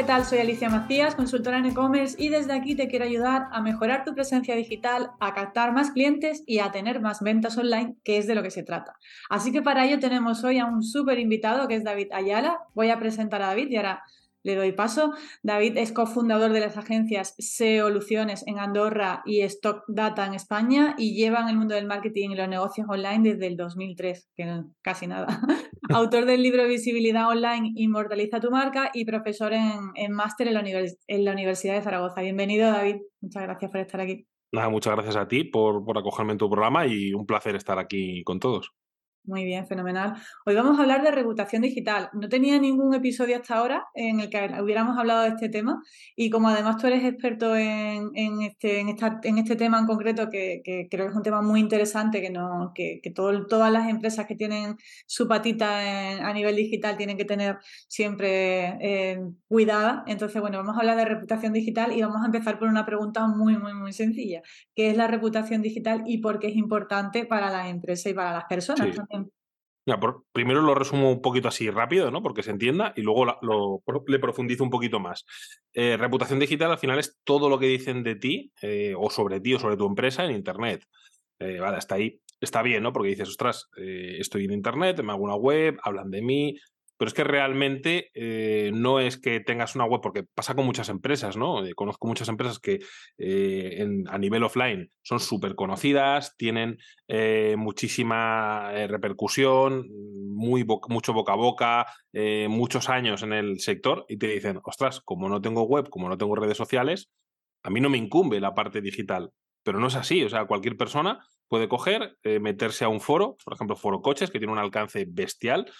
¿qué tal? Soy Alicia Macías, consultora en e-commerce y desde aquí te quiero ayudar a mejorar tu presencia digital, a captar más clientes y a tener más ventas online, que es de lo que se trata. Así que para ello tenemos hoy a un súper invitado que es David Ayala. Voy a presentar a David y ahora le doy paso. David es cofundador de las agencias Soluciones en Andorra y Stock Data en España y lleva en el mundo del marketing y los negocios online desde el 2003, que casi nada. Autor del libro Visibilidad Online, Inmortaliza tu marca y profesor en, máster en, la Universidad de Zaragoza. Bienvenido, David. Muchas gracias por estar aquí. Nada, muchas gracias a ti por, por acogerme en tu programa y un placer estar aquí con todos. Muy bien, fenomenal. Hoy vamos a hablar de reputación digital. No tenía ningún episodio hasta ahora en el que hubiéramos hablado de este tema y como además tú eres experto en, este, en, este tema en concreto, que, creo que es un tema muy interesante, que, no, que, todas las empresas que tienen su patita a nivel digital tienen que tener siempre eh, cuidada. Entonces, bueno, vamos a hablar de reputación digital y vamos a empezar por una pregunta muy, muy, muy sencilla. ¿Qué es la reputación digital y por qué es importante para las empresas y para las personas? Primero lo resumo un poquito así rápido, ¿no? Porque se entienda, y luego lo, le profundizo un poquito más. Eh, reputación digital al final es todo lo que dicen de ti, eh, o sobre ti, o sobre tu empresa en Internet. Eh, vale, hasta ahí está bien, ¿no? Porque dices, ostras, estoy en Internet, me hago una web, hablan de mí, pero es que realmente eh, no es que tengas una web, porque pasa con muchas empresas, ¿no? Eh, conozco muchas empresas que eh, a nivel offline son súper conocidas, tienen muchísima repercusión, muy mucho boca a boca, muchos años en el sector y te dicen, ostras, como no tengo web, como no tengo redes sociales, a mí no me incumbe la parte digital. Pero no es así, o sea, cualquier persona puede coger, eh, meterse a un foro, por ejemplo, foro coches, que tiene un alcance bestial,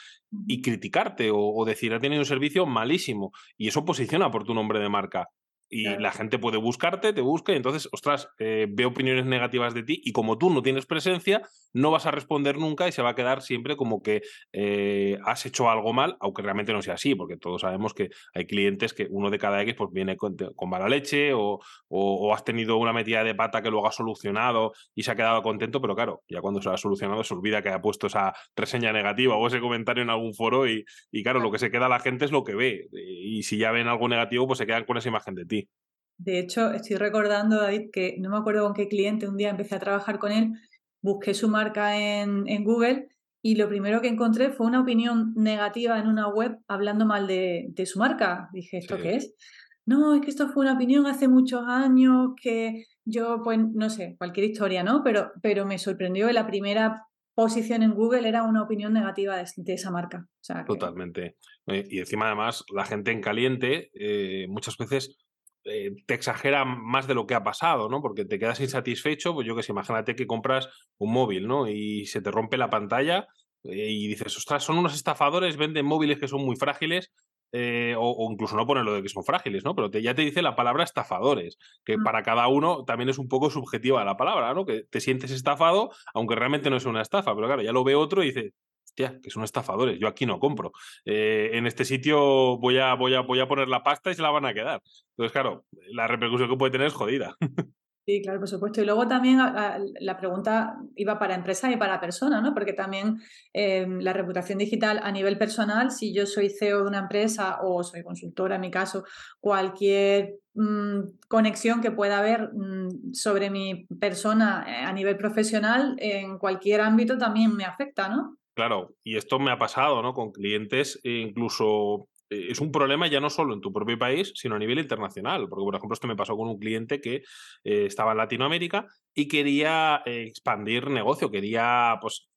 y criticarte o, o, decir, ha tenido un servicio malísimo. Y eso posiciona por tu nombre de marca y la gente puede buscarte, te busca y entonces, ostras, eh, ve opiniones negativas de ti y como tú no tienes presencia, no vas a responder nunca y se va a quedar siempre como que eh, has hecho algo mal, aunque realmente no sea así, porque todos sabemos que hay clientes que uno de cada X pues viene con, mala leche o, o, has tenido una metida de pata que luego has solucionado y se ha quedado contento, pero claro, ya cuando se ha solucionado se olvida que ha puesto esa reseña negativa o ese comentario en algún foro y, y claro, lo que se queda la gente es lo que ve y si ya ven algo negativo pues se quedan con esa imagen de ti. De hecho, estoy recordando, David, que no me acuerdo con qué cliente un día empecé a trabajar con él, busqué su marca en, Google y lo primero que encontré fue una opinión negativa en una web hablando mal de, su marca. Dije, ¿esto qué es? No, es que esto fue una opinión hace muchos años que yo, pues, no sé, cualquier historia, ¿no? Pero, pero me sorprendió que la primera posición en Google era una opinión negativa de, esa marca. Totalmente. Y encima, además, la gente en caliente eh, muchas veces eh, te exagera más de lo que ha pasado, ¿no? Porque te quedas insatisfecho, pues yo que sé, imagínate que compras un móvil, ¿no? Y se te rompe la pantalla eh, y dices, ostras, son unos estafadores, venden móviles que son muy frágiles, eh, o, incluso no ponen lo de que son frágiles, ¿no? Pero te, ya te dice la palabra estafadores, que mm. para cada uno también es un poco subjetiva la palabra, ¿no? Que te sientes estafado, aunque realmente no es una estafa, pero claro, ya lo ve otro y dice, que son estafadores, yo aquí no compro. Eh, en este sitio voy a, voy, a, voy a poner la pasta y se la van a quedar. Entonces, claro, la repercusión que puede tener es jodida. Sí, claro, por supuesto. Y luego también la pregunta iba para empresa y para persona, ¿no? Porque también em, la reputación digital a nivel personal, si yo soy CEO de una empresa o soy consultora en mi caso, cualquier mm, conexión que pueda haber mm, sobre mi persona eh, a nivel profesional en cualquier ámbito también me afecta, ¿no? Claro, y esto me ha pasado, ¿no? Con clientes, e incluso eh, es un problema ya no solo en tu propio país, sino a nivel internacional. Porque, por ejemplo, esto me pasó con un cliente que eh, estaba en Latinoamérica y quería eh, expandir negocio, quería, pues,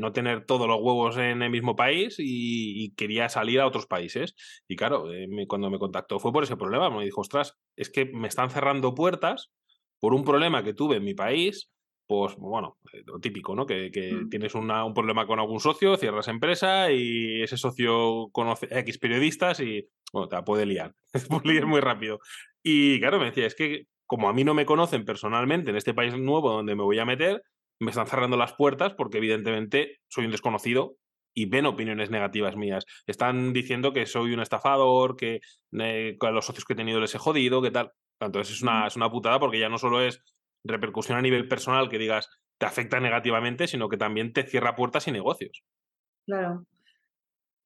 no tener todos los huevos en el mismo país y, quería salir a otros países. Y claro, cuando me contactó fue por ese problema. Me dijo, ostras, es que me están cerrando puertas por un problema que tuve en mi país pues bueno, eh, lo típico, ¿no? Que, mm. tienes un problema con algún socio, cierras empresa y ese socio conoce a X periodistas y, bueno, te la puede liar, puede liar muy rápido. Y claro, me decía, es que como a mí no me conocen personalmente en este país nuevo donde me voy a meter, me están cerrando las puertas porque evidentemente soy un desconocido y ven opiniones negativas mías. Están diciendo que soy un estafador, que eh, a los socios que he tenido les he jodido, que tal. Entonces es una, es una putada porque ya no solo es repercusión a nivel personal que digas te afecta negativamente, sino que también te cierra puertas y negocios. Claro.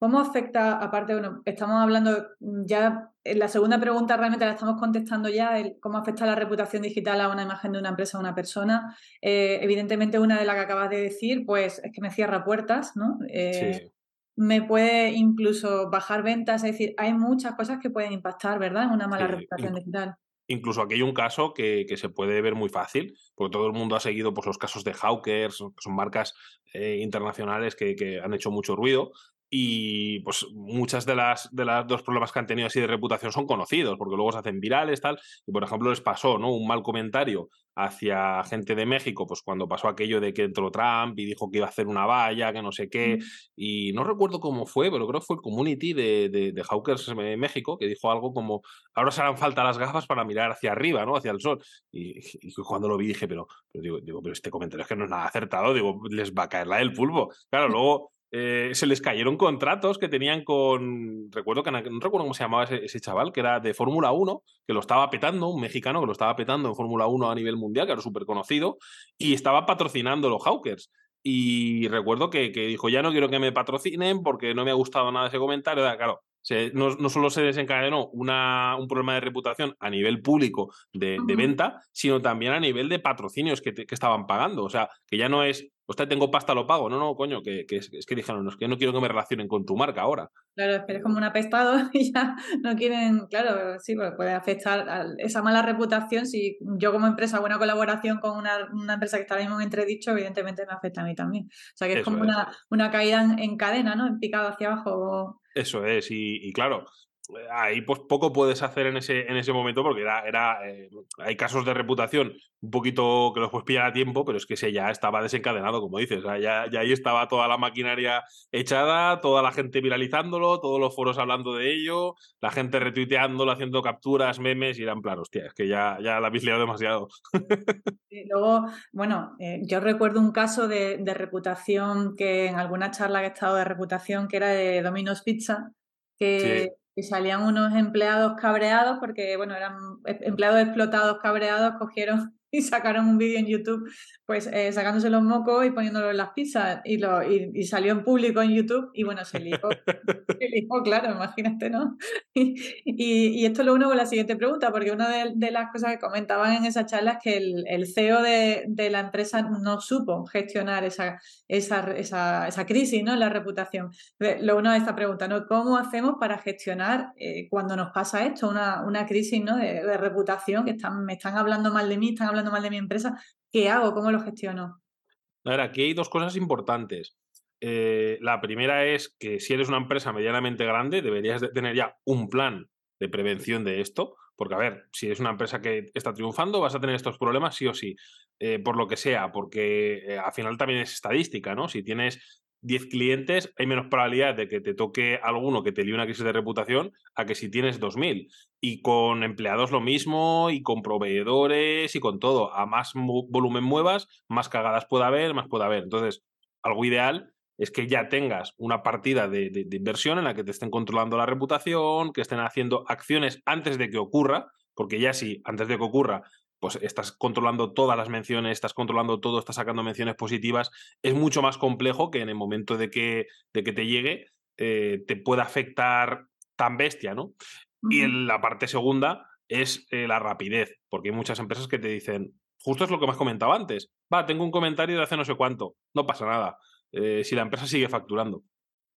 ¿Cómo afecta, aparte, bueno, estamos hablando ya, en la segunda pregunta realmente la estamos contestando ya, el cómo afecta la reputación digital a una imagen de una empresa o una persona. Eh, evidentemente, una de las que acabas de decir, pues es que me cierra puertas, ¿no? Eh, me puede incluso bajar ventas, es decir, hay muchas cosas que pueden impactar, ¿verdad? En una mala reputación digital. Incluso aquí hay un caso que, se puede ver muy fácil, porque todo el mundo ha seguido pues, los casos de Hawkers, que son marcas eh, internacionales que, que, han hecho mucho ruido, y pues muchas de las de los dos problemas que han tenido así de reputación son conocidos, porque luego se hacen virales, tal, y por ejemplo les pasó, ¿no? Un mal comentario hacia gente de México, pues cuando pasó aquello de que entró Trump y dijo que iba a hacer una valla, que no sé qué, y no recuerdo cómo fue, pero creo que fue el community de, de, Hawkers México, que dijo algo como, ahora se harán falta las gafas para mirar hacia arriba, ¿no? Hacia el sol. Y, cuando lo vi dije, pero, pero digo, digo, pero este comentario es que no es nada acertado, digo, les va a caer la del pulvo. Claro, luego eh, se les cayeron contratos que tenían con. Recuerdo que no recuerdo cómo se llamaba ese, chaval, que era de Fórmula 1, que lo estaba petando, un mexicano que lo estaba petando en Fórmula 1 a nivel mundial, que era súper conocido, y estaba patrocinando los Hawkers. Y recuerdo que, que, dijo: Ya no quiero que me patrocinen porque no me ha gustado nada ese comentario. Claro, no, no, solo se desencadenó una, un problema de reputación a nivel público de, de venta, sino también a nivel de patrocinios que, que, estaban pagando. O sea, que ya no es, usted tengo pasta, lo pago. No, no, coño, que, que es, que dijeron, no, es que no quiero que me relacionen con tu marca ahora. Claro, es que eres como un apestado y ya no quieren, claro, sí, pues puede afectar a esa mala reputación. Si yo como empresa hago una colaboración con una, una, empresa que está ahora mismo en entredicho, evidentemente me afecta a mí también. O sea, que es como Una, una caída en, en, cadena, ¿no? En picado hacia abajo. Eso es, y, claro, ahí pues poco puedes hacer en ese, en ese momento porque era, era eh, hay casos de reputación un poquito que los puedes pillar a tiempo, pero es que ese ya estaba desencadenado, como dices, ya, ya, ahí estaba toda la maquinaria echada, toda la gente viralizándolo, todos los foros hablando de ello, la gente retuiteándolo, haciendo capturas, memes, y eran plan, hostia, es que ya, ya la habéis liado demasiado. Y luego, bueno, eh, yo recuerdo un caso de, de reputación que en alguna charla que he estado de reputación que era de Domino's Pizza, que, salían unos empleados cabreados porque, bueno, eran em, empleados explotados cabreados, cogieron y sacaron un vídeo en YouTube, pues eh, sacándose los mocos y poniéndolo en las pizzas y, lo, y, salió en público en YouTube y bueno, se lió, se claro, imagínate, ¿no? Y, y, esto lo uno con la siguiente pregunta, porque una de, las cosas que comentaban en esa charla es que el, el CEO de, de, la empresa no supo gestionar esa, esa, esa, crisis, ¿no? La reputación. Lo uno de esta pregunta, ¿no? ¿Cómo hacemos para gestionar eh, cuando nos pasa esto, una, una crisis ¿no? de, de reputación, que están, me están hablando mal de mí, están hablando mal de mi empresa, ¿qué hago? ¿Cómo lo gestiono? A ver, aquí hay dos cosas importantes. Eh, la primera es que si eres una empresa medianamente grande, deberías de tener ya un plan de prevención de esto, porque a ver, si eres una empresa que está triunfando, vas a tener estos problemas sí o sí, eh, por lo que sea, porque eh, al final también es estadística, ¿no? Si tienes 10 clientes, hay menos probabilidad de que te toque alguno que te líe una crisis de reputación a que si tienes 2.000. Y con empleados lo mismo, y con proveedores, y con todo. A más volumen muevas, más cagadas puede haber, más puede haber. Entonces, algo ideal es que ya tengas una partida de, de inversión en la que te estén controlando la reputación, que estén haciendo acciones antes de que ocurra, porque ya si antes de que ocurra pues estás controlando todas las menciones, estás controlando todo, estás sacando menciones positivas, es mucho más complejo que en el momento de que, de que te llegue eh, te pueda afectar tan bestia, ¿no? Y en la parte segunda es eh, la rapidez, porque hay muchas empresas que te dicen, justo es lo que me has comentado antes, va, tengo un comentario de hace no sé cuánto, no pasa nada, eh, si la empresa sigue facturando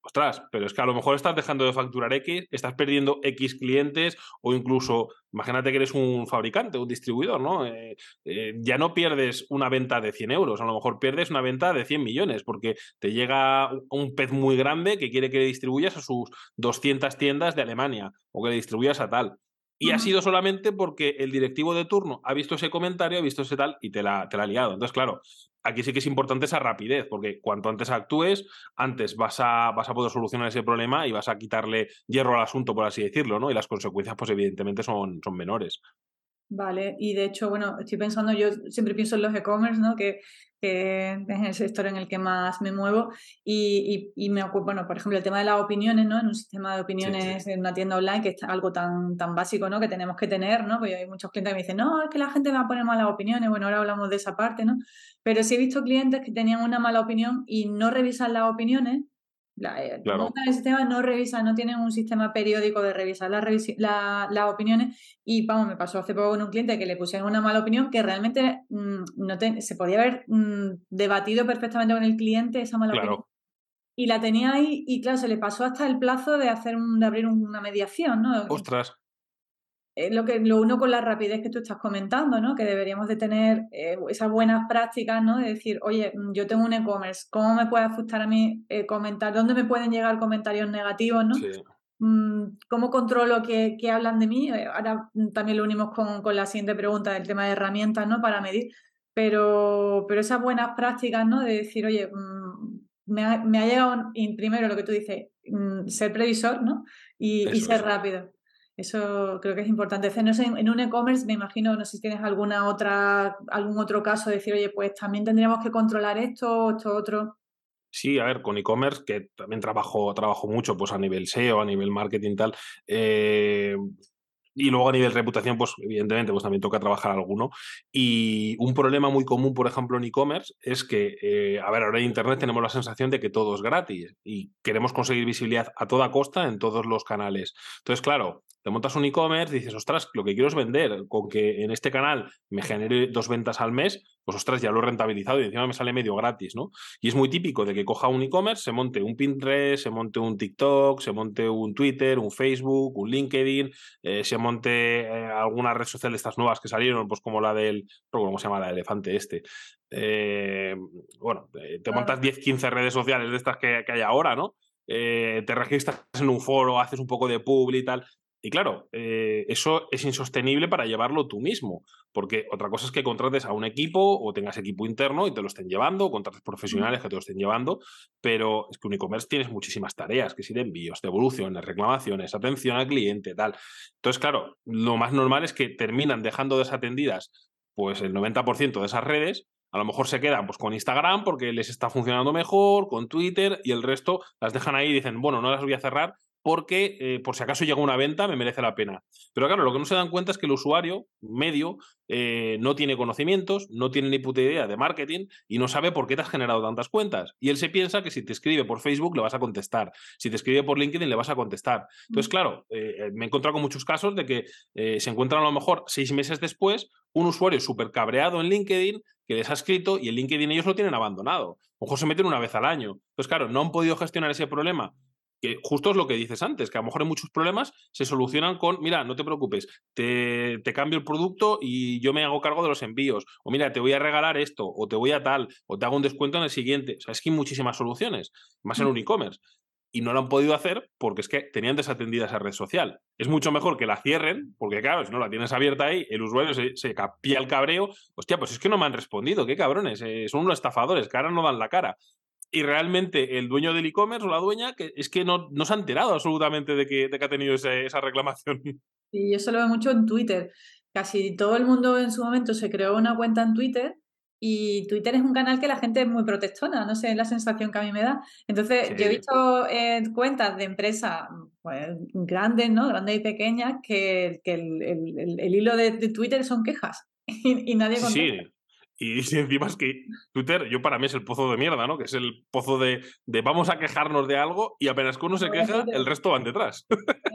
ostras, pero es que a lo mejor estás dejando de facturar X, estás perdiendo X clientes o incluso, imagínate que eres un fabricante, un distribuidor, ¿no? Eh, eh, ya no pierdes una venta de 100 euros, a lo mejor pierdes una venta de 100 millones porque te llega un pez muy grande que quiere que le distribuyas a sus 200 tiendas de Alemania o que le distribuyas a tal. Y ha sido solamente porque el directivo de turno ha visto ese comentario, ha visto ese tal y te la, te la ha liado. Entonces, claro, aquí sí que es importante esa rapidez, porque cuanto antes actúes, antes vas a, vas a poder solucionar ese problema y vas a quitarle hierro al asunto, por así decirlo, ¿no? Y las consecuencias, pues evidentemente son, son menores. Vale, y de hecho, bueno, estoy pensando, yo siempre pienso en los e-commerce, ¿no? Que, que, es el sector en el que más me muevo y, y, me ocupo, bueno, por ejemplo, el tema de las opiniones, ¿no? En un sistema de opiniones en una tienda online, que es algo tan, tan básico, ¿no? Que tenemos que tener, ¿no? Porque hay muchos clientes que me dicen, no, es que la gente va a poner malas opiniones, bueno, ahora hablamos de esa parte, ¿no? Pero sí he visto clientes que tenían una mala opinión y no revisan las opiniones eh, el sistema no revisa, no tienen un sistema periódico de revisar las opiniones. Y vamos, me pasó hace poco con un cliente que le pusieron una mala opinión que realmente mm, no se podía haber mm, debatido perfectamente con el cliente esa mala opinión. Y la tenía ahí, y claro, se le pasó hasta el plazo de hacer de abrir una mediación, ¿no? Ostras lo, que, lo uno con la rapidez que tú estás comentando, ¿no? Que deberíamos de tener eh, esas buenas prácticas, ¿no? De decir, oye, mm, yo tengo un e-commerce, ¿cómo me puede afectar a mí eh, comentar? ¿Dónde me pueden llegar comentarios negativos, ¿no? Mm, ¿Cómo controlo que, hablan de mí? Eh, ahora mm, también lo unimos con, con, la siguiente pregunta del tema de herramientas, ¿no? Para medir. Pero, pero esas buenas prácticas, ¿no? De decir, oye, me ha, me, ha, llegado, primero lo que tú dices, ser previsor, ¿no? Y, y ser rápido. Eso creo que es importante. en, un e-commerce me imagino, no sé si tienes alguna otra, algún otro caso de decir, oye, pues también tendríamos que controlar esto, esto otro. Sí, a ver, con e-commerce, que también trabajo, trabajo mucho pues a nivel SEO, a nivel marketing tal, eh, y luego a nivel reputación, pues evidentemente, pues también toca trabajar alguno. Y un problema muy común, por ejemplo, en e-commerce es que, eh, a ver, ahora en Internet tenemos la sensación de que todo es gratis y queremos conseguir visibilidad a toda costa en todos los canales. Entonces, claro, te montas un e-commerce, dices, ostras, lo que quiero es vender, con que en este canal me genere dos ventas al mes, pues ostras, ya lo he rentabilizado y encima me sale medio gratis, ¿no? Y es muy típico de que coja un e-commerce, se monte un Pinterest, se monte un TikTok, se monte un Twitter, un Facebook, un LinkedIn, eh, se monte eh, alguna red social de estas nuevas que salieron, pues como la del, ¿cómo se llama? La elefante este. Eh, bueno, te montas 10, 15 redes sociales de estas que, que hay ahora, ¿no? te registras en un foro, haces un poco de pub y tal, y claro, eh, eso es insostenible para llevarlo tú mismo, porque otra cosa es que contrates a un equipo o tengas equipo interno y te lo estén llevando, o contrates profesionales que te lo estén llevando, pero es que un e-commerce tienes muchísimas tareas, que si de envíos, de evoluciones, reclamaciones, atención al cliente, tal. Entonces, claro, lo más normal es que terminan dejando desatendidas pues el 90% de esas redes a lo mejor se quedan pues, con Instagram porque les está funcionando mejor, con Twitter y el resto las dejan ahí y dicen, bueno, no las voy a cerrar porque eh, por si acaso llega una venta me merece la pena. Pero claro, lo que no se dan cuenta es que el usuario medio eh, no tiene conocimientos, no tiene ni puta idea de marketing y no sabe por qué te has generado tantas cuentas. Y él se piensa que si te escribe por Facebook le vas a contestar, si te escribe por LinkedIn le vas a contestar. Entonces, mm. claro, eh, me he encontrado con muchos casos de que se encuentran a lo mejor seis meses después un usuario súper cabreado en LinkedIn que les ha escrito y el LinkedIn ellos lo tienen abandonado. Ojo, se meten una vez al año. Entonces, claro, no han podido gestionar ese problema que justo es lo que dices antes, que a lo mejor hay muchos problemas se solucionan con, mira, no te preocupes, te, te, cambio el producto y yo me hago cargo de los envíos, o mira, te voy a regalar esto, o te voy a tal, o te hago un descuento en el siguiente. O sea, es que hay muchísimas soluciones, más en mm. un e-commerce. Y no lo han podido hacer porque es que tenían desatendida esa red social. Es mucho mejor que la cierren, porque claro, si no la tienes abierta ahí, el usuario se, se capía el cabreo. Hostia, pues es que no me han respondido, qué cabrones, eh, son unos estafadores que ahora no dan la cara y realmente el dueño del e-commerce o la dueña que es que no, no se ha enterado absolutamente de que, de que ha tenido esa reclamación. Y eso lo veo mucho en Twitter. Casi todo el mundo en su momento se creó una cuenta en Twitter y Twitter es un canal que la gente es muy protestona, no sé, es la sensación que a mí me da. Entonces, yo he visto eh, cuentas de empresas pues, grandes, ¿no? Grandes y pequeñas, que, que el, el, el, hilo de, Twitter son quejas y, nadie contesta. Sí, y, encima es que Twitter, yo para mí es el pozo de mierda, ¿no? Que es el pozo de, de vamos a quejarnos de algo y apenas que uno se queja, el resto van detrás.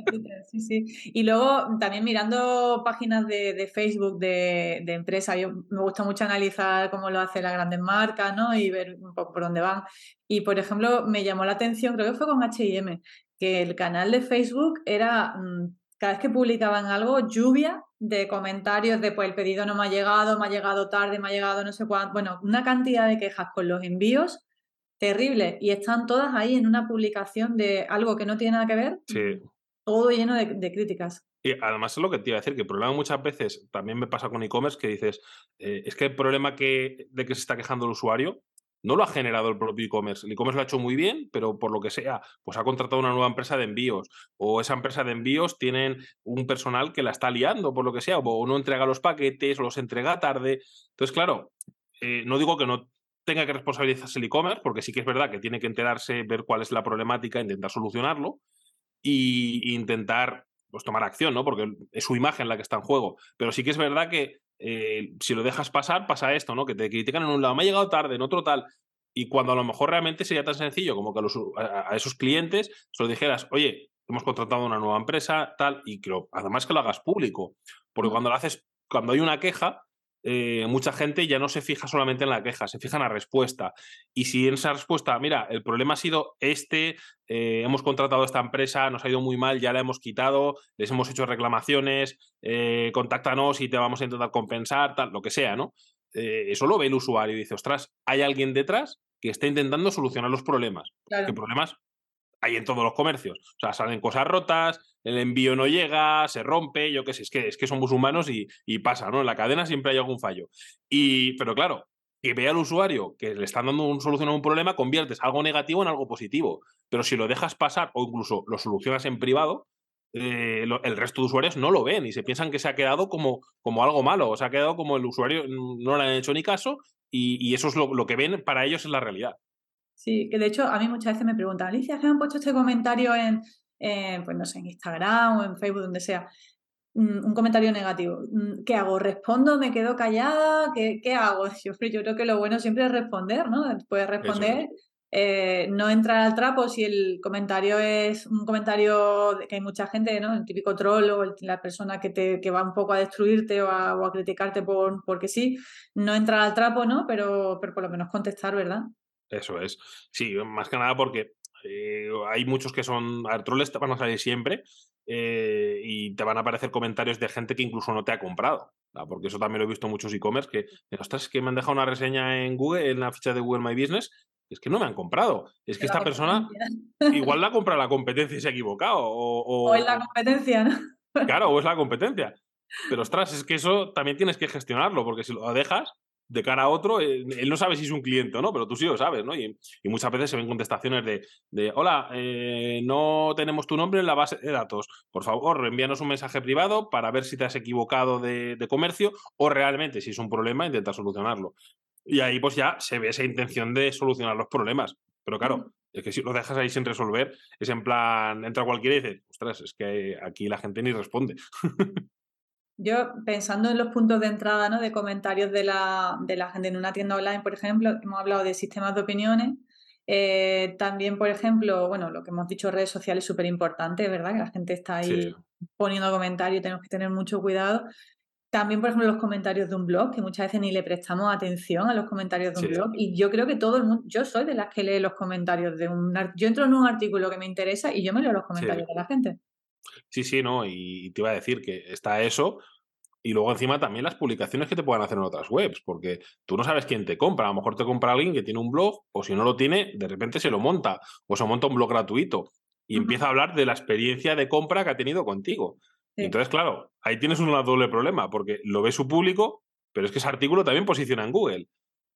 Sí, sí. Y luego también mirando páginas de, de Facebook de, de empresas, yo me gusta mucho analizar cómo lo hacen las grandes marcas, ¿no? Y ver un poco por dónde van. Y por ejemplo, me llamó la atención, creo que fue con HM, que el canal de Facebook era mm, cada vez que publicaban algo, lluvia de comentarios de pues el pedido no me ha llegado, me ha llegado tarde, me ha llegado no sé cuánto. Bueno, una cantidad de quejas con los envíos terrible. Y están todas ahí en una publicación de algo que no tiene nada que ver. Sí. Todo lleno de, críticas. Y además es lo que te iba a decir, que el problema muchas veces también me pasa con e-commerce que dices, eh, es que el problema que, de que se está quejando el usuario no lo ha generado el propio e-commerce. El e-commerce lo ha hecho muy bien, pero por lo que sea, pues ha contratado una nueva empresa de envíos o esa empresa de envíos tienen un personal que la está liando por lo que sea o no entrega los paquetes o los entrega tarde. Entonces, claro, eh, no digo que no tenga que responsabilizarse el e-commerce, porque sí que es verdad que tiene que enterarse, ver cuál es la problemática, intentar solucionarlo e intentar pues, tomar acción, ¿no? Porque es su imagen la que está en juego. Pero sí que es verdad que eh, si lo dejas pasar, pasa esto, ¿no? Que te critican en un lado, me ha llegado tarde, en otro tal. Y cuando a lo mejor realmente sería tan sencillo como que a, esos clientes se lo dijeras, oye, hemos contratado una nueva empresa, tal, y que además que lo hagas público. Porque cuando lo haces, cuando hay una queja, eh, mucha gente ya no se fija solamente en la queja, se fija en la respuesta. Y si en esa respuesta, mira, el problema ha sido este, eh, hemos contratado a esta empresa, nos ha ido muy mal, ya la hemos quitado, les hemos hecho reclamaciones, eh, contáctanos y te vamos a intentar compensar, tal, lo que sea, ¿no? eso lo ve el usuario y dice, ostras, hay alguien detrás que está intentando solucionar los problemas. ¿Qué problemas? Hay en todos los comercios. O sea, salen cosas rotas, el envío no llega, se rompe, yo qué sé, es que, es que somos humanos y, pasa, ¿no? En la cadena siempre hay algún fallo. Y, pero claro, que vea al usuario que le están dando un solución a un problema, conviertes algo negativo en algo positivo. Pero si lo dejas pasar o incluso lo solucionas en privado, eh, el resto de usuarios no lo ven y se piensan que se ha quedado como, como algo malo, o se ha quedado como el usuario no le han hecho ni caso y, eso es lo, lo que ven para ellos es la realidad. Sí, que de hecho a mí muchas veces me preguntan, Alicia, ¿qué han puesto este comentario en, pues no sé, en Instagram o en Facebook, donde sea? Mm, un comentario negativo. Mm, ¿Qué hago? ¿Respondo? ¿Me quedo callada? ¿Qué, qué hago? Yo, yo creo que lo bueno siempre es responder, ¿no? Puedes responder. Eh, no entrar al trapo si el comentario es un comentario que hay mucha gente, ¿no? El típico troll o la persona que, te, que va un poco a destruirte o a, o a criticarte por, porque sí. No entrar al trapo, ¿no? Pero, pero por lo menos contestar, ¿verdad? Eso es. Sí, más que nada porque eh, hay muchos que son. A troles te van a salir siempre eh, y te van a aparecer comentarios de gente que incluso no te ha comprado. Porque eso también lo he visto en muchos e-commerce que, ostras, es que me han dejado una reseña en Google, en la ficha de Google My Business, es que no me han comprado. Es que esta persona igual la compra la competencia y se ha equivocado. O, o, es la competencia, ¿no? Claro, o es la competencia. Pero ostras, es que eso también tienes que gestionarlo, porque si lo dejas, de cara a otro, eh, él no sabe si es un cliente o no, pero tú sí lo sabes, ¿no? Y, muchas veces se ven contestaciones de, de hola, eh, no tenemos tu nombre en la base de datos. Por favor, envíanos un mensaje privado para ver si te has equivocado de, comercio o realmente, si es un problema, intenta solucionarlo. Y ahí pues ya se ve esa intención de solucionar los problemas. Pero claro, es que si lo dejas ahí sin resolver, es en plan, entra cualquiera y dice, ostras, es que aquí la gente ni responde. Yo, pensando en los puntos de entrada ¿no? de comentarios de la, de la gente en una tienda online, por ejemplo, hemos hablado de sistemas de opiniones. Eh, también, por ejemplo, bueno, lo que hemos dicho, redes sociales es súper importante, ¿verdad? Que la gente está ahí poniendo comentarios, tenemos que tener mucho cuidado. También, por ejemplo, los comentarios de un blog, que muchas veces ni le prestamos atención a los comentarios de un blog. Y yo creo que todo el mundo, yo soy de las que lee los comentarios de un... Yo entro en un artículo que me interesa y yo me leo los comentarios de la gente. Sí, sí, no, y te iba a decir que está eso, y luego encima también las publicaciones que te puedan hacer en otras webs, porque tú no sabes quién te compra. A lo mejor te compra alguien que tiene un blog, o si no lo tiene, de repente se lo monta, o se monta un blog gratuito y empieza a hablar de la experiencia de compra que ha tenido contigo. Entonces, claro, ahí tienes un doble problema, porque lo ve su público, pero es que ese artículo también posiciona en Google.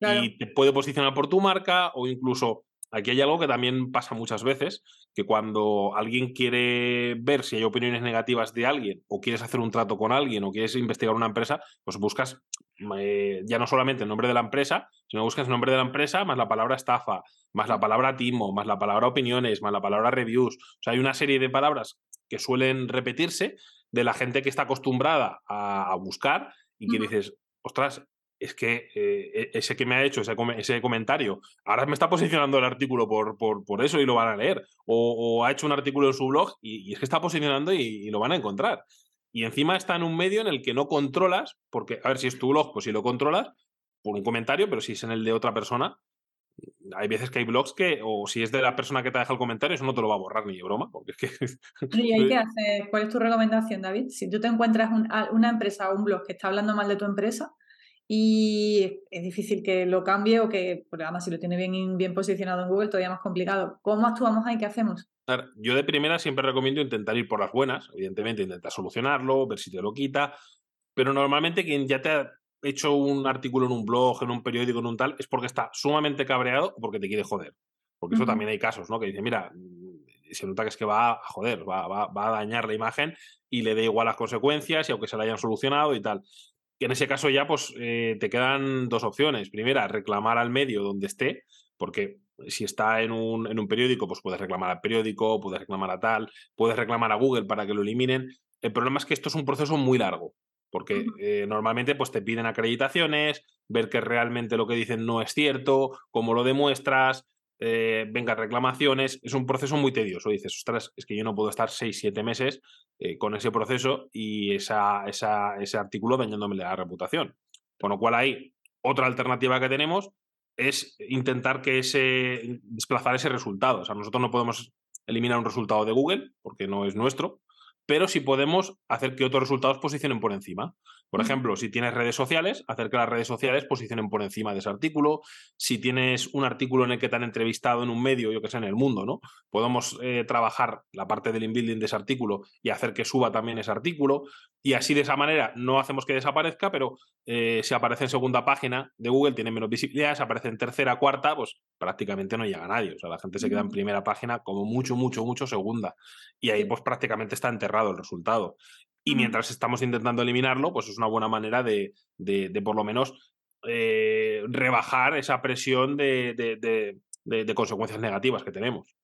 Y te puede posicionar por tu marca o incluso Aquí hay algo que también pasa muchas veces, que cuando alguien quiere ver si hay opiniones negativas de alguien, o quieres hacer un trato con alguien, o quieres investigar una empresa, pues buscas eh, ya no solamente el nombre de la empresa, sino buscas el nombre de la empresa más la palabra estafa, más la palabra timo, más la palabra opiniones, más la palabra reviews. O sea, hay una serie de palabras que suelen repetirse de la gente que está acostumbrada a, buscar y que dices, ostras, es que eh, e, ese que me ha hecho ese, ese, comentario, ahora me está posicionando el artículo por, por, por eso y lo van a leer. O, ha hecho un artículo en su blog y, es que está posicionando y, lo van a encontrar. Y encima está en un medio en el que no controlas, porque, a ver, si es tu blog, pues si lo controlas por un comentario, pero si es en el de otra persona, hay veces que hay blogs que, o si es de la persona que te deja el comentario, eso no te lo va a borrar ni de broma, porque es que... ¿Y hay que hacer? ¿Cuál es tu recomendación, David? Si tú te encuentras una empresa o un blog que está hablando mal de tu empresa, y es difícil que lo cambie o que, porque además si lo tiene bien, bien posicionado en Google, todavía más complicado. ¿Cómo actuamos ahí? ¿Qué hacemos? Yo de primera siempre recomiendo intentar ir por las buenas, evidentemente intentar solucionarlo, ver si te lo quita, pero normalmente quien ya te ha hecho un artículo en un blog, en un periódico, en un tal, es porque está sumamente cabreado o porque te quiere joder. Porque eso también hay casos, ¿no? Que dice, mira, mm, se nota que es que va a joder, va, va, va a dañar la imagen y le da igual las consecuencias y aunque se la hayan solucionado y tal. Y en ese caso ya pues eh, te quedan dos opciones. Primera, reclamar al medio donde esté, porque si está en un, en un periódico, pues puedes reclamar al periódico, puedes reclamar a tal, puedes reclamar a Google para que lo eliminen. El problema es que esto es un proceso muy largo. porque eh, normalmente pues, te piden acreditaciones, ver que realmente lo que dicen no es cierto, cómo lo demuestras, eh, venga, reclamaciones, es un proceso muy tedioso. Dices, ostras, es que yo no puedo estar seis, siete meses eh, con ese proceso y esa, ese artículo dañándome la reputación. Con lo cual hay otra alternativa que tenemos es intentar que ese, desplazar ese resultado. O sea, nosotros no podemos eliminar un resultado de Google porque no es nuestro, pero sí podemos hacer que otros resultados posicionen por encima. Por ejemplo, si tienes redes sociales, hacer que las redes sociales posicionen por encima de ese artículo. Si tienes un artículo en el que te han entrevistado en un medio, yo que sé, en el mundo, ¿no? Podemos eh, trabajar la parte del inbuilding de ese artículo y hacer que suba también ese artículo. Y así de esa manera no hacemos que desaparezca, pero eh, si aparece en segunda página de Google tiene menos visibilidad, si aparece en tercera, cuarta, pues prácticamente no llega a nadie. O sea, la gente se queda en primera página como mucho, mucho, mucho segunda. Y ahí pues prácticamente está enterrado el resultado. Y mientras estamos intentando eliminarlo, pues es una buena manera de, de, por lo menos eh, rebajar esa presión de, de, consecuencias negativas que tenemos.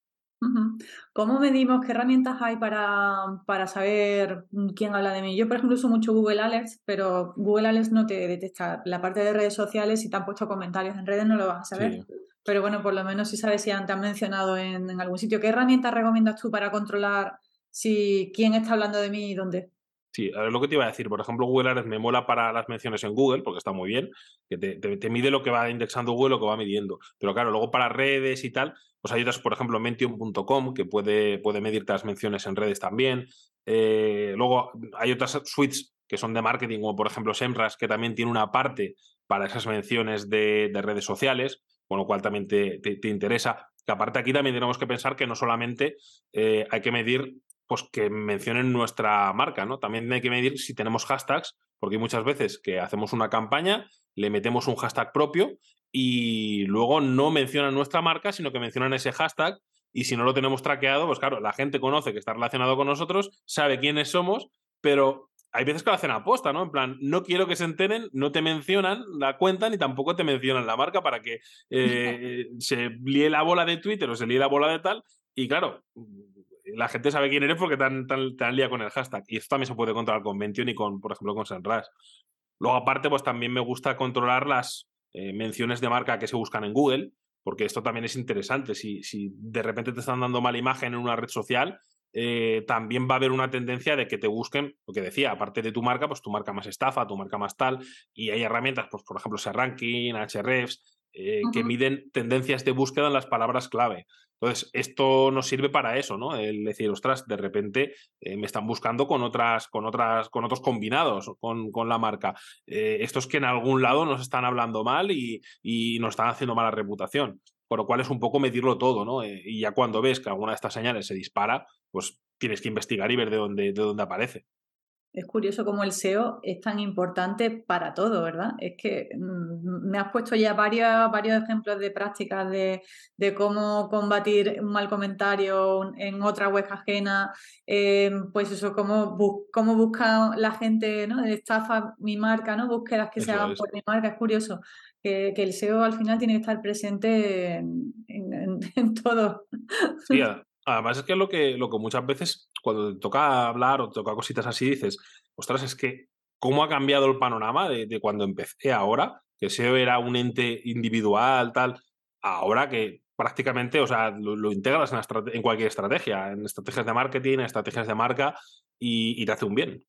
¿Cómo medimos qué herramientas hay para, para, saber quién habla de mí? Yo, por ejemplo, uso mucho Google Alerts, pero Google Alerts no te detecta la parte de redes sociales. Si te han puesto comentarios en redes, no lo vas a saber. Pero bueno, por lo menos si sabes si te han mencionado en, en, algún sitio. ¿Qué herramientas recomiendas tú para controlar si quién está hablando de mí y dónde? Sí, lo que te iba a decir. Por ejemplo, Google Alerts me mola para las menciones en Google, porque está muy bien, que te, mide lo que va indexando Google, lo que va midiendo. Pero claro, luego para redes y tal, pues hay otras, por ejemplo, Mentium.com, que puede, puede medirte las menciones en redes también. Eh, luego hay otras suites que son de marketing, como por ejemplo Semras, que también tiene una parte para esas menciones de, redes sociales, con lo cual también te, interesa. Que aparte aquí también tenemos que pensar que no solamente eh, hay que medir pues que mencionen nuestra marca, ¿no? También hay que medir si tenemos hashtags, porque muchas veces que hacemos una campaña, le metemos un hashtag propio y luego no mencionan nuestra marca, sino que mencionan ese hashtag y si no lo tenemos traqueado, pues claro, la gente conoce que está relacionado con nosotros, sabe quiénes somos, pero hay veces que lo hacen a posta, ¿no? En plan, no quiero que se enteren, no te mencionan la cuenta ni tampoco te mencionan la marca para que eh, se líe la bola de Twitter o se líe la bola de tal. Y claro, la gente sabe quién eres porque te han, te, con el hashtag. Y esto también se puede controlar con Mention y con, por ejemplo, con Senras. Luego, aparte, pues también me gusta controlar las eh, menciones de marca que se buscan en Google, porque esto también es interesante. Si, si de repente te están dando mala imagen en una red social, eh, también va a haber una tendencia de que te busquen, lo que decía, aparte de tu marca, pues tu marca más estafa, tu marca más tal, y hay herramientas, pues por ejemplo, ranking Hrefs, eh, que miden tendencias de búsqueda en las palabras clave. Entonces, esto nos sirve para eso, ¿no? El decir, ostras, de repente eh, me están buscando con otras, con otras, con otros combinados con, con la marca. Eh, estos que en algún lado nos están hablando mal y, y, nos están haciendo mala reputación. Por lo cual es un poco medirlo todo, ¿no? Eh, y ya cuando ves que alguna de estas señales se dispara, pues tienes que investigar y ver de dónde, de dónde aparece. Es curioso cómo el SEO es tan importante para todo, ¿verdad? Es que mm, me has puesto ya varios, varios ejemplos de prácticas de, cómo combatir un mal comentario en otra web ajena, eh, pues eso, cómo, cómo busca la gente, ¿no? Estafa mi marca, ¿no? Búsquedas que se hagan por mi marca. Es curioso que, el SEO al final tiene que estar presente en, todo. Además es que lo que, lo que muchas veces cuando te toca hablar o te toca cositas así dices, ostras, es que cómo ha cambiado el panorama de, cuando empecé ahora, que SEO era un ente individual, tal, ahora que prácticamente, o sea, lo, integras en, cualquier estrategia, en estrategias de marketing, en estrategias de marca y, te hace un bien.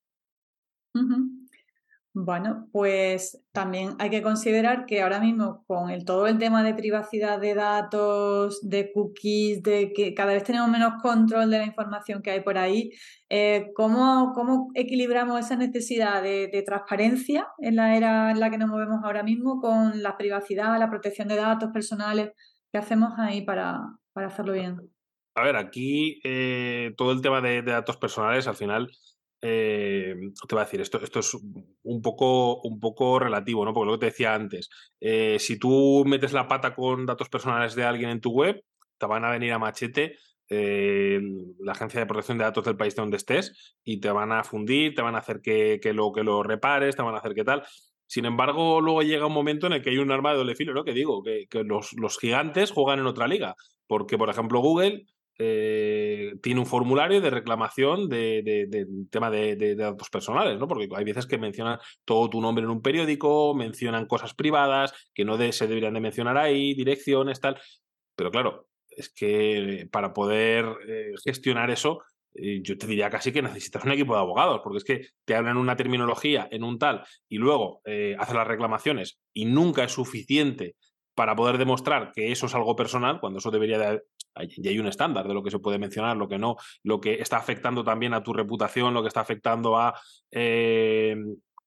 Bueno, pues también hay que considerar que ahora mismo con el, todo el tema de privacidad de datos, de cookies, de que cada vez tenemos menos control de la información que hay por ahí, eh, ¿cómo, equilibramos esa necesidad de, transparencia en la era en la que nos movemos ahora mismo con la privacidad, la protección de datos personales? ¿Qué hacemos ahí para, hacerlo bien? A ver, aquí eh, todo el tema de datos personales al final eh, te voy a decir, esto, esto es un poco, un poco relativo, ¿no? Porque lo que te decía antes, eh, si tú metes la pata con datos personales de alguien en tu web, te van a venir a machete eh, la Agencia de Protección de Datos del país donde estés y te van a fundir, te van a hacer que, lo, que lo repares, te van a hacer que tal. Sin embargo, luego llega un momento en el que hay un arma de doble filo, ¿no? Que digo, que, los, los gigantes juegan en otra liga. Porque, por ejemplo, Google eh, tiene un formulario de reclamación de, tema de, datos personales, ¿no? Porque hay veces que mencionan todo tu nombre en un periódico, mencionan cosas privadas que no se deberían de mencionar ahí, direcciones, tal. Pero claro, es que para poder eh, gestionar eso, eh, yo te diría casi que necesitas un equipo de abogados, porque es que te hablan una terminología en un tal y luego eh, hacen las reclamaciones y nunca es suficiente para poder demostrar que eso es algo personal, cuando eso debería de... Y hay un estándar de lo que se puede mencionar, lo que no, lo que está afectando también a tu reputación, lo que está afectando a, eh,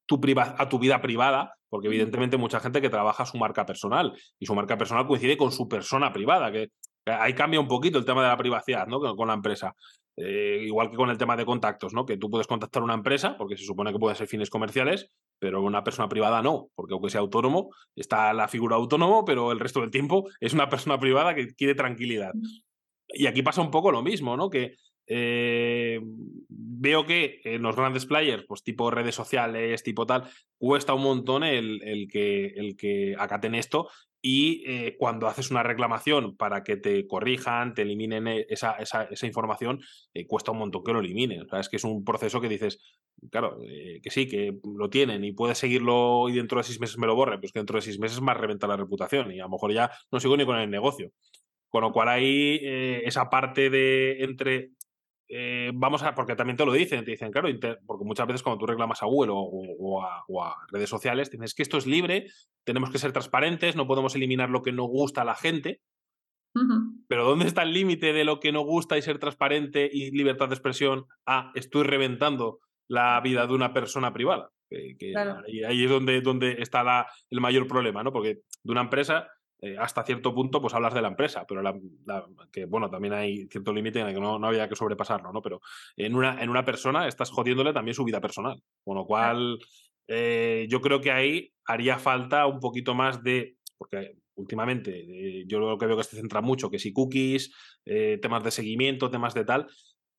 tu, a tu vida privada, porque evidentemente mucha gente que trabaja su marca personal y su marca personal coincide con su persona privada, que ahí cambia un poquito el tema de la privacidad ¿no? con la empresa. Eh, igual que con el tema de contactos, ¿no? Que tú puedes contactar a una empresa, porque se supone que pueden ser fines comerciales, pero una persona privada no, porque aunque sea autónomo, está la figura autónomo, pero el resto del tiempo es una persona privada que quiere tranquilidad. Y aquí pasa un poco lo mismo, ¿no? Que eh, veo que en los grandes players, pues tipo redes sociales, tipo tal, cuesta un montón el, el, que, el que acaten esto y eh, cuando haces una reclamación para que te corrijan, te eliminen e, esa, esa, esa información, eh, cuesta un montón que lo eliminen. O es que es un proceso que dices, claro, eh, que sí, que lo tienen y puedes seguirlo y dentro de seis meses me lo borre, pues que dentro de seis meses más reventa la reputación y a lo mejor ya no sigo ni con el negocio. Con lo cual ahí esa parte de entre eh, vamos a, porque también te lo dicen, te dicen, claro, porque muchas veces cuando tú reclamas a Google o, a, redes sociales, tienes que esto es libre, tenemos que ser transparentes, no podemos eliminar lo que no gusta a la gente. Pero ¿dónde está el límite de lo que no gusta y ser transparente y libertad de expresión a estoy reventando la vida de una persona privada? Que, ahí, es donde, donde está el mayor problema, ¿no? Porque de una empresa eh, hasta cierto punto, pues hablas de la empresa, pero que bueno, también hay cierto límite en el que no, no, había que sobrepasarlo, ¿no? Pero en una, en una persona estás jodiéndole también su vida personal. Con lo cual, eh, yo creo que ahí haría falta un poquito más de. Porque últimamente eh, yo lo que veo que se centra mucho, que si cookies, temas de seguimiento, temas de tal,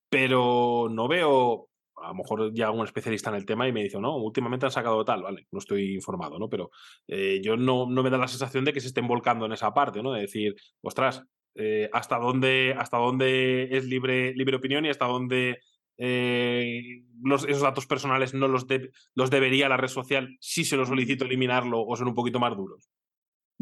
pero no veo a lo mejor ya un especialista en el tema y me dice, no, últimamente han sacado tal, vale, no estoy informado, ¿no? Pero eh, yo no, no, me da la sensación de que se estén volcando en esa parte, ¿no? De decir, ostras, eh, hasta dónde, hasta dónde es libre, libre opinión y hasta dónde eh, los, esos datos personales no los, los debería la red social si se lo solicito eliminarlo o son un poquito más duros.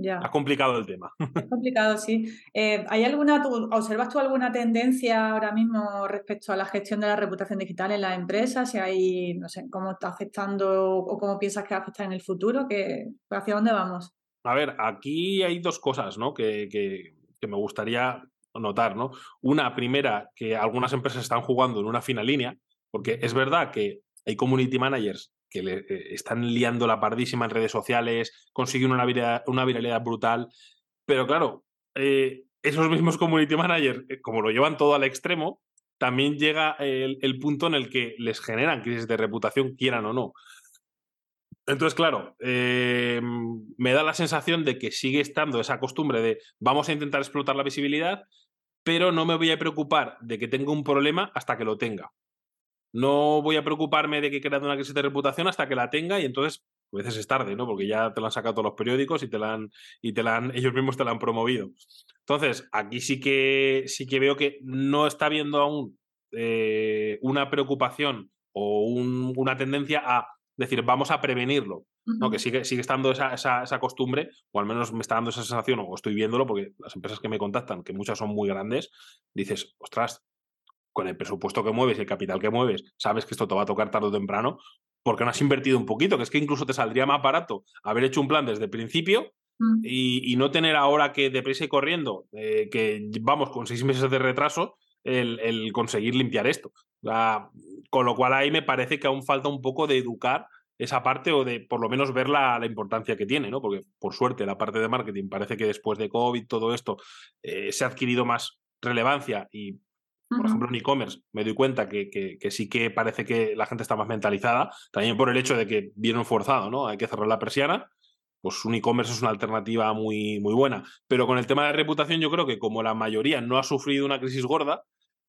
Ya. Ha complicado el tema. Es complicado, sí. Eh, ¿Hay alguna, observas tú alguna tendencia ahora mismo respecto a la gestión de la reputación digital en las empresas? Si hay, no sé, cómo está afectando o cómo piensas que va a afectar en el futuro, que, ¿hacia dónde vamos? A ver, aquí hay dos cosas, ¿no? Que, que, que me gustaría notar, ¿no? Una primera, que algunas empresas están jugando en una fina línea, porque es verdad que hay community managers que le eh, están liando la pardísima en redes sociales, consiguen una viralidad, una viralidad brutal. Pero claro, eh, esos mismos community managers, eh, como lo llevan todo al extremo, también llega el, punto en el que les generan crisis de reputación, quieran o no. Entonces, claro, me da la sensación de que sigue estando esa costumbre de vamos a intentar explotar la visibilidad, pero no me voy a preocupar de que tenga un problema hasta que lo tenga. No voy a preocuparme de que crea una crisis de reputación hasta que la tenga y entonces a veces es tarde, ¿no? Porque ya te la han sacado todos los periódicos y te la han, y te la han, ellos mismos te la han promovido. Entonces, aquí sí que sí que veo que no está habiendo aún eh, una preocupación o una tendencia a decir, vamos a prevenirlo. ¿no? Que sigue, sigue estando esa, esa, esa, costumbre, o al menos me está dando esa sensación, o estoy viéndolo, porque las empresas que me contactan, que muchas son muy grandes, dices, ostras, con el presupuesto que mueves y el capital que mueves, sabes que esto te va a tocar tarde o temprano, porque no has invertido un poquito, que es que incluso te saldría más barato haber hecho un plan desde el principio mm. y, no tener ahora que deprisa y corriendo, eh, que vamos con seis meses de retraso, el, conseguir limpiar esto. con lo cual ahí me parece que aún falta un poco de educar esa parte o de por lo menos ver la, importancia que tiene, ¿no? Porque por suerte la parte de marketing parece que después de COVID todo esto eh, se ha adquirido más relevancia y por ejemplo, en e-commerce me doy cuenta que, que, sí que parece que la gente está más mentalizada, también por el hecho de que vieron forzado, ¿no? Hay que cerrar la persiana, pues un e-commerce es una alternativa muy, muy buena. Pero con el tema de reputación, yo creo que como la mayoría no ha sufrido una crisis gorda,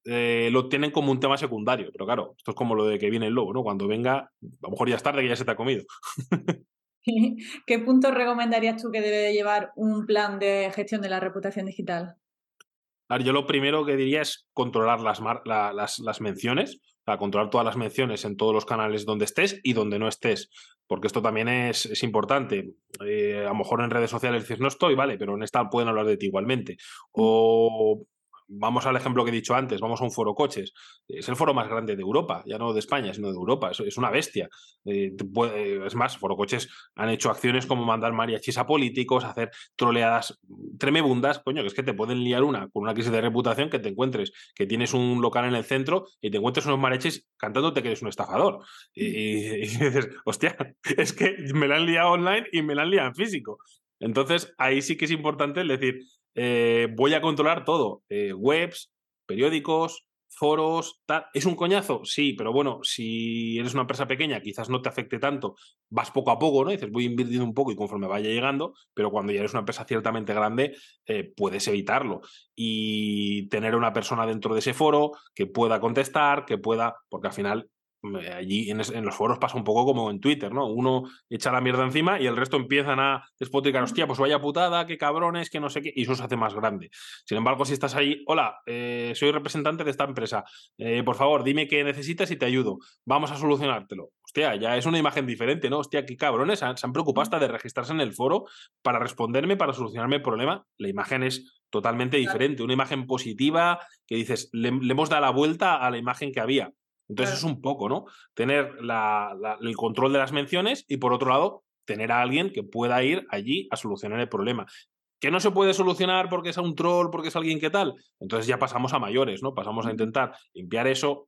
eh, lo tienen como un tema secundario. Pero claro, esto es como lo de que viene el lobo, ¿no? Cuando venga, a lo mejor ya es tarde que ya se te ha comido. ¿Qué puntos recomendarías tú que debe llevar un plan de gestión de la reputación digital? Yo lo primero que diría es controlar las, las, menciones, o sea, controlar todas las menciones en todos los canales donde estés y donde no estés, porque esto también es, importante. Eh, a lo mejor en redes sociales dices, no estoy, vale, pero en esta pueden hablar de ti igualmente. O vamos al ejemplo que he dicho antes, vamos a un foro coches. Es el foro más grande de Europa, ya no de España, sino de Europa. Es, una bestia. Eh, es más, foro coches han hecho acciones como mandar mariachis a políticos, hacer troleadas tremebundas. Coño, que es que te pueden liar una con una crisis de reputación que te encuentres, que tienes un local en el centro y te encuentres unos mariachis cantándote que eres un estafador. Y, y dices, hostia, es que me la han liado online y me la han liado en físico. Entonces, ahí sí que es importante decir, eh, voy a controlar todo, eh, webs, periódicos, foros, tal. ¿Es un coñazo? Sí, pero bueno, si eres una empresa pequeña, quizás no te afecte tanto, vas poco a poco, ¿no? Dices, voy invirtiendo un poco y conforme vaya llegando, pero cuando ya eres una empresa ciertamente grande, eh, puedes evitarlo. Y tener una persona dentro de ese foro que pueda contestar, que pueda, porque al final allí en, los foros pasa un poco como en Twitter, ¿no? Uno echa la mierda encima y el resto empiezan a despotricar, hostia, pues vaya putada, qué cabrones, que no sé qué, y eso se hace más grande. Sin embargo, si estás ahí, hola, eh, soy representante de esta empresa, eh, por favor, dime qué necesitas y te ayudo, vamos a solucionártelo. Hostia, ya es una imagen diferente, ¿no? Hostia, qué cabrones, se han preocupado hasta de registrarse en el foro para responderme, para solucionarme el problema. La imagen es totalmente diferente, una imagen positiva que dices, le hemos dado la vuelta a la imagen que había. Entonces es un poco, ¿no? Tener el control de las menciones y por otro lado, tener a alguien que pueda ir allí a solucionar el problema. Que no se puede solucionar porque es un troll, porque es alguien que tal. Entonces ya pasamos a mayores, ¿no? Pasamos a intentar limpiar eso.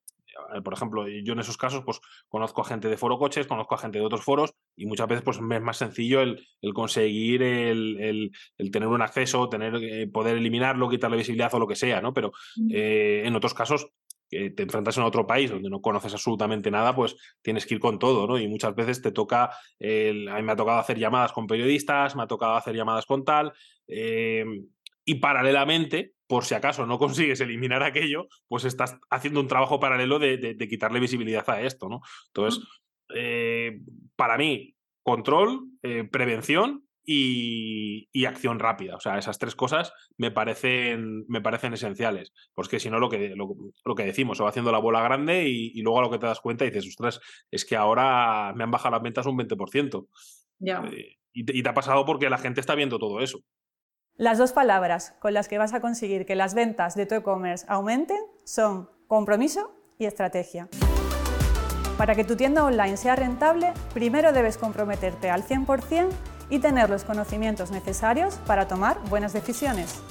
Eh, por ejemplo, yo en esos casos, pues conozco a gente de foro coches, conozco a gente de otros foros y muchas veces pues es más sencillo el, conseguir el, tener un acceso, tener, eh, poder eliminarlo, quitarle visibilidad o lo que sea, ¿no? Pero eh, en otros casos que te enfrentas en otro país donde no conoces absolutamente nada, pues tienes que ir con todo, ¿no? Y muchas veces te toca, a mí me ha tocado hacer llamadas con periodistas, me ha tocado hacer llamadas con tal, em, y paralelamente, por si acaso no consigues eliminar aquello, pues estás haciendo un trabajo paralelo de, quitarle visibilidad a esto, ¿no? Entonces, eh, para mí, control, eh, prevención y, acción rápida. O sea, esas tres cosas me parecen, me parecen esenciales. Porque si no, lo que, lo, que decimos, se va haciendo la bola grande y, luego a lo que te das cuenta dices, ostras, es que ahora me han bajado las ventas un 20%. Ya. Eh, y, y te ha pasado porque la gente está viendo todo eso. Las dos palabras con las que vas a conseguir que las ventas de tu e-commerce aumenten son compromiso y estrategia. Para que tu tienda online sea rentable, primero debes comprometerte al 100% y tener los conocimientos necesarios para tomar buenas decisiones.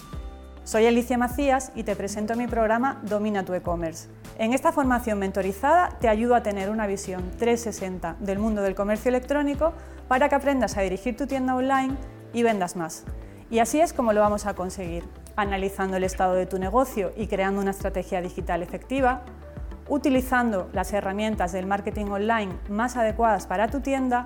Soy Alicia Macías y te presento mi programa Domina tu e-commerce. En esta formación mentorizada te ayudo a tener una visión 360 del mundo del comercio electrónico para que aprendas a dirigir tu tienda online y vendas más. Y así es como lo vamos a conseguir, analizando el estado de tu negocio y creando una estrategia digital efectiva, utilizando las herramientas del marketing online más adecuadas para tu tienda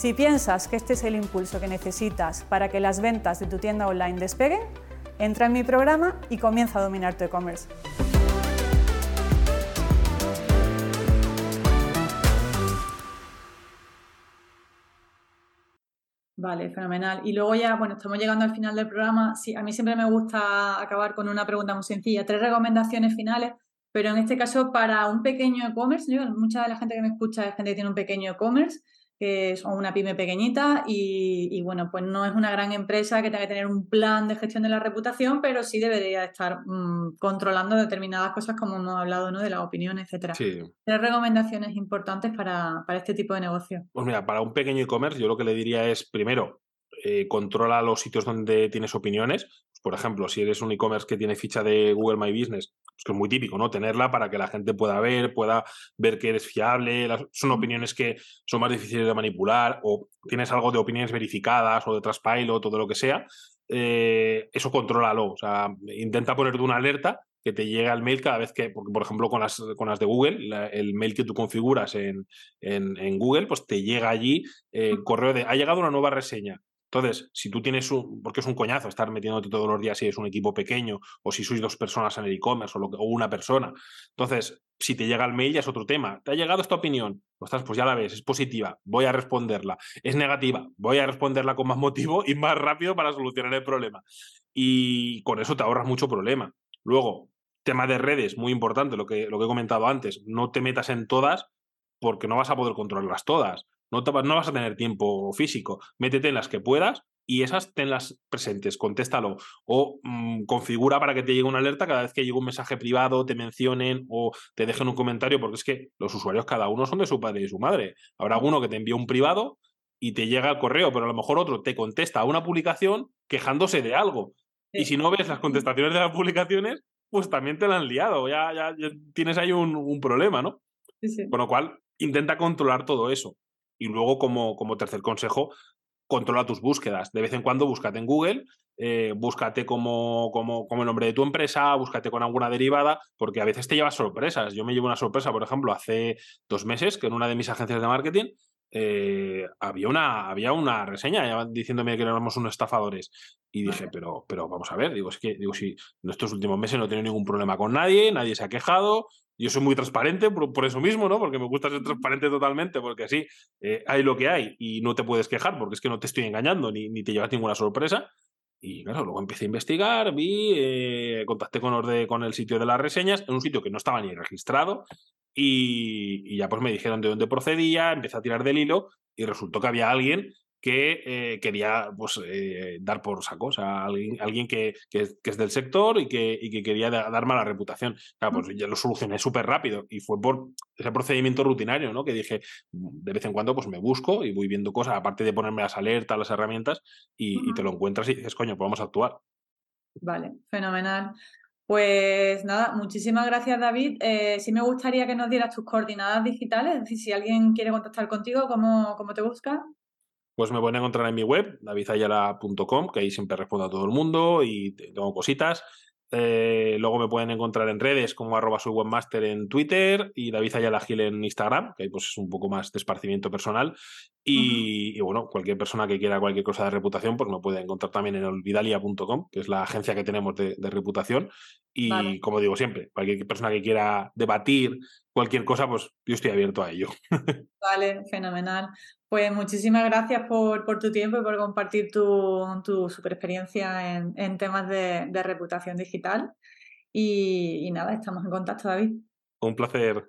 Si piensas que este es el impulso que necesitas para que las ventas de tu tienda online despeguen, Entra en mi programa y comienza a dominar tu e-commerce. Vale, fenomenal. Y luego ya, bueno, estamos llegando al final del programa. A mí siempre me gusta acabar con una pregunta muy sencilla, tres recomendaciones finales, pero en este caso para un pequeño e-commerce, mucha de la gente que me escucha es gente que tiene un pequeño e-commerce que es una pyme pequeñita y, bueno, pues no es una gran empresa que tenga que tener un plan de gestión de la reputación, pero sí debería estar mm, controlando determinadas cosas como hemos hablado, ¿no? De las opiniones, etcétera. Sí. Tres recomendaciones importantes para, este tipo de negocio. Pues mira, para un pequeño e-commerce yo lo que le diría es, primero, eh, controla los sitios donde tienes opiniones. Por ejemplo, si eres un e-commerce que tiene ficha de Google My Business, que es muy típico, ¿no? Tenerla para que la gente pueda ver, pueda ver que eres fiable. son opiniones que son más difíciles de manipular o tienes algo de opiniones verificadas o de Trustpilot o de lo que sea. Eh, eso contrólalo. O sea, intenta ponerte una alerta que te llega el mail cada vez que, porque por ejemplo con las, con las de Google, el mail que tú configuras en, en, Google, pues te llega allí el eh, correo de ha llegado una nueva reseña. Entonces, si tú tienes un, porque es un coñazo estar metiéndote todos los días si es un equipo pequeño o si sois dos personas en el e-commerce o, o, una persona. Entonces, si te llega el mail ya es otro tema. ¿Te ha llegado esta opinión? Ostras, pues ya la ves, es positiva, voy a responderla. Es negativa, voy a responderla con más motivo y más rápido para solucionar el problema. Y con eso te ahorras mucho problema. Luego, tema de redes, muy importante, lo que, lo que he comentado antes, no te metas en todas porque no vas a poder controlarlas todas. No, no vas a tener tiempo físico. Métete en las que puedas y esas tenlas presentes, contéstalo o mm, configura para que te llegue una alerta cada vez que llegue un mensaje privado, te mencionen o te dejen un comentario, porque es que los usuarios cada uno son de su padre y su madre. Habrá uno que te envía un privado y te llega el correo, pero a lo mejor otro te contesta a una publicación quejándose de algo. Y si no ves las contestaciones de las publicaciones, pues también te la han liado, ya, ya, tienes ahí un, problema, ¿no? Con lo cual, intenta controlar todo eso. Y luego, como, como tercer consejo, controla tus búsquedas. De vez en cuando búscate en Google, eh, búscate como, como, como, el nombre de tu empresa, búscate con alguna derivada, porque a veces te llevas sorpresas. Yo me llevo una sorpresa, por ejemplo, hace dos meses que en una de mis agencias de marketing eh, había, una, había una reseña diciéndome que éramos unos estafadores. Y dije, pero, pero vamos a ver, digo, es que digo, si en estos últimos meses no he tenido ningún problema con nadie, nadie se ha quejado, yo soy muy transparente por, eso mismo, ¿no? Porque me gusta ser transparente totalmente, porque así eh, hay lo que hay y no te puedes quejar porque es que no te estoy engañando ni, ni te llevas ninguna sorpresa. Y claro, luego empecé a investigar, vi, eh, contacté con, con el sitio de las reseñas, en un sitio que no estaba ni registrado, y, ya pues me dijeron de dónde procedía, empecé a tirar del hilo y resultó que había alguien que eh, quería pues eh, dar por saco, o sea, alguien, alguien que, que, es del sector y que, y que quería dar mala reputación. Claro, pues ya lo solucioné súper rápido y fue por ese procedimiento rutinario, ¿no? Que dije, de vez en cuando pues me busco y voy viendo cosas, aparte de ponerme las alertas, las herramientas, y, y te lo encuentras y dices, coño, pues vamos a actuar. Vale, fenomenal. Pues nada, muchísimas gracias David. Eh, sí me gustaría que nos dieras tus coordinadas digitales, es decir, si alguien quiere contactar contigo, ¿cómo, cómo te busca? Pues me pueden encontrar en mi web, davidayala.com, que ahí siempre respondo a todo el mundo y tengo cositas. Eh, luego me pueden encontrar en redes como arroba soy webmaster en Twitter y David Ayala Gil en Instagram, que ahí pues es un poco más de esparcimiento personal. Y, bueno, cualquier persona que quiera cualquier cosa de reputación, pues me puede encontrar también en olvidalia.com, que es la agencia que tenemos de, reputación. Y como digo siempre, cualquier persona que quiera debatir cualquier cosa, pues yo estoy abierto a ello. Vale, fenomenal. Pues muchísimas gracias por, tu tiempo y por compartir tu, tu super experiencia en, temas de, reputación digital. Y, y nada, estamos en contacto, David. Un placer.